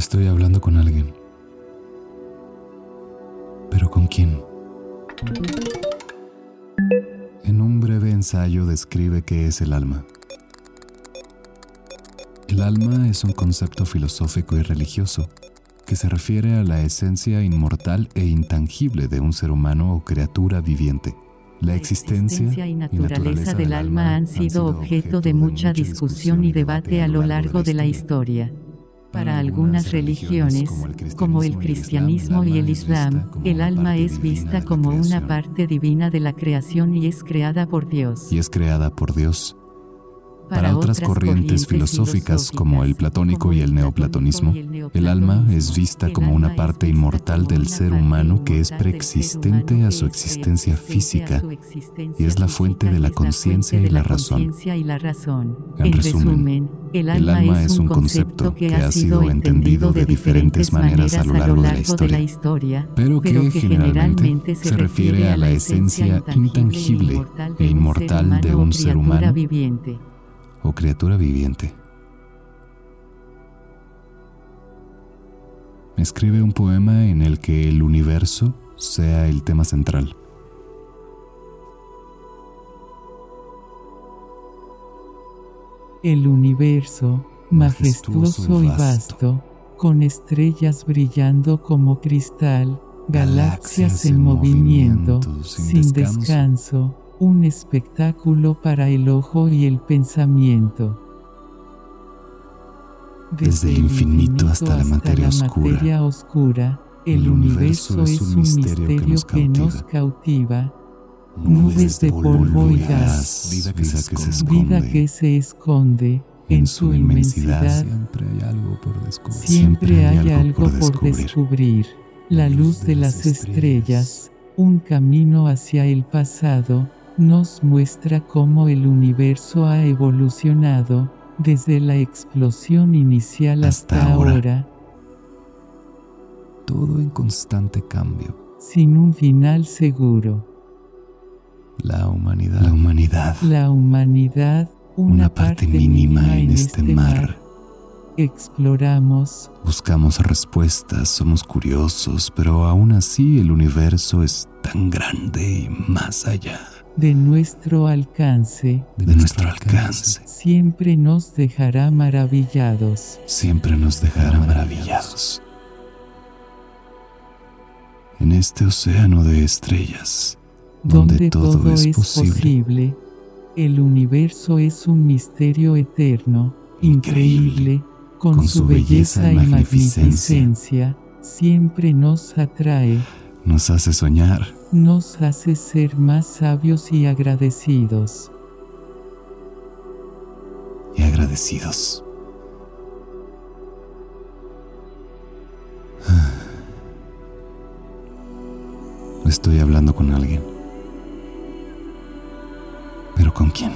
Estoy hablando con alguien. ¿Pero con quién? En un breve ensayo describe qué es el alma. El alma es un concepto filosófico y religioso que se refiere a la esencia inmortal e intangible de un ser humano o criatura viviente. La existencia y naturaleza del alma han sido objeto de mucha discusión y debate a lo largo de la historia. Para algunas religiones, como el cristianismo y el islam, el alma es vista como una parte divina de la creación y es creada por Dios. Y es creada por Dios. Para otras corrientes filosóficas como el platónico y el neoplatonismo, el alma es vista como una parte inmortal del ser humano que es preexistente a su existencia física y es la fuente de la conciencia y la razón. En resumen, el alma es un concepto que ha sido entendido de diferentes maneras a lo largo de la historia, pero que generalmente se refiere a la esencia intangible e inmortal de un ser humano o criatura viviente. Escribe un poema en el que el universo sea el tema central. El universo, majestuoso y vasto, con estrellas brillando como cristal, galaxias en movimiento, sin descanso un espectáculo para el ojo y el pensamiento. Desde, el infinito hasta, la materia, oscura, el, universo, es un misterio, que, nos cautiva. Nubes de polvo y gas, vida que, se, esconde, vida que se esconde en su inmensidad. Siempre hay algo por descubrir. Siempre hay algo por descubrir. La luz de las estrellas, un camino hacia el pasado, nos muestra cómo el universo ha evolucionado desde la explosión inicial hasta, ahora. Todo en constante cambio. Sin un final seguro. La humanidad. La humanidad. La humanidad. Una, parte, mínima, en este, este mar. Exploramos. Buscamos respuestas, somos curiosos, pero aún así el universo es tan grande y más allá de nuestro alcance, de nuestro alcance, siempre nos dejará maravillados, siempre nos dejará maravillados. En este océano de estrellas, donde, todo, es, posible, el universo es un misterio eterno, increíble, con, su belleza, y magnificencia, siempre nos atrae, nos hace soñar nos hace ser más sabios y agradecidos. Y agradecidos. Estoy hablando con alguien. ¿Pero con quién?